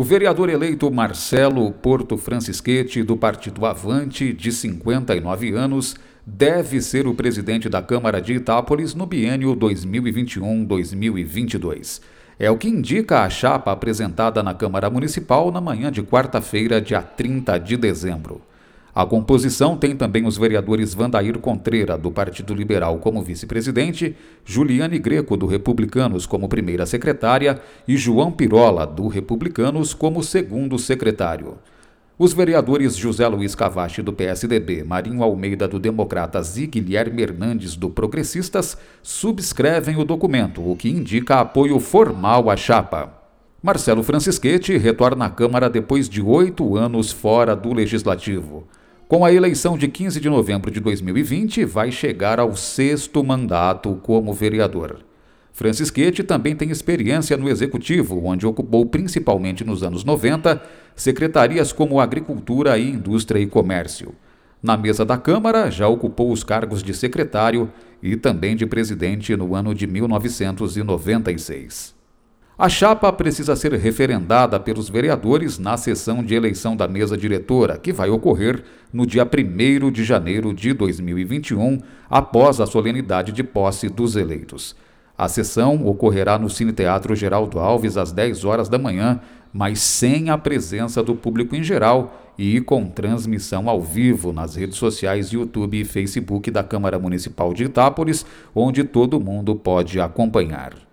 O vereador eleito Marcelo Porto Francisquete, do Partido Avante, de 59 anos, deve ser o presidente da Câmara de Itápolis no biênio 2021-2022. É o que indica a chapa apresentada na Câmara Municipal na manhã de quarta-feira, dia 30 de dezembro. A composição tem também os vereadores Vandair Contreira, do Partido Liberal, como vice-presidente, Juliane Greco, do Republicanos, como primeira secretária, e João Pirola, do Republicanos, como segundo secretário. Os vereadores José Luiz Cavache, do PSDB, Marinho Almeida, do Democratas e Guilherme Hernandes, do Progressistas, subscrevem o documento, o que indica apoio formal à chapa. Marcelo Francisquete retorna à Câmara depois de oito anos fora do Legislativo. Com a eleição de 15 de novembro de 2020, vai chegar ao sexto mandato como vereador. Francisquete também tem experiência no executivo, onde ocupou principalmente nos anos 90 secretarias como Agricultura e Indústria e Comércio. Na mesa da Câmara, já ocupou os cargos de secretário e também de presidente no ano de 1996. A chapa precisa ser referendada pelos vereadores na sessão de eleição da mesa diretora, que vai ocorrer no dia 1 de janeiro de 2021, após a solenidade de posse dos eleitos. A sessão ocorrerá no Cine Teatro Geraldo Alves às 10 horas da manhã, mas sem a presença do público em geral e com transmissão ao vivo nas redes sociais YouTube e Facebook da Câmara Municipal de Itápolis, onde todo mundo pode acompanhar.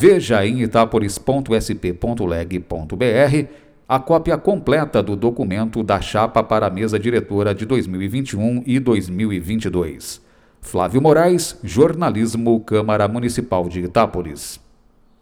Veja em itaporis.sp.leg.br a cópia completa do documento da chapa para a mesa diretora de 2021 e 2022. Flávio Moraes, Jornalismo, Câmara Municipal de Itápolis.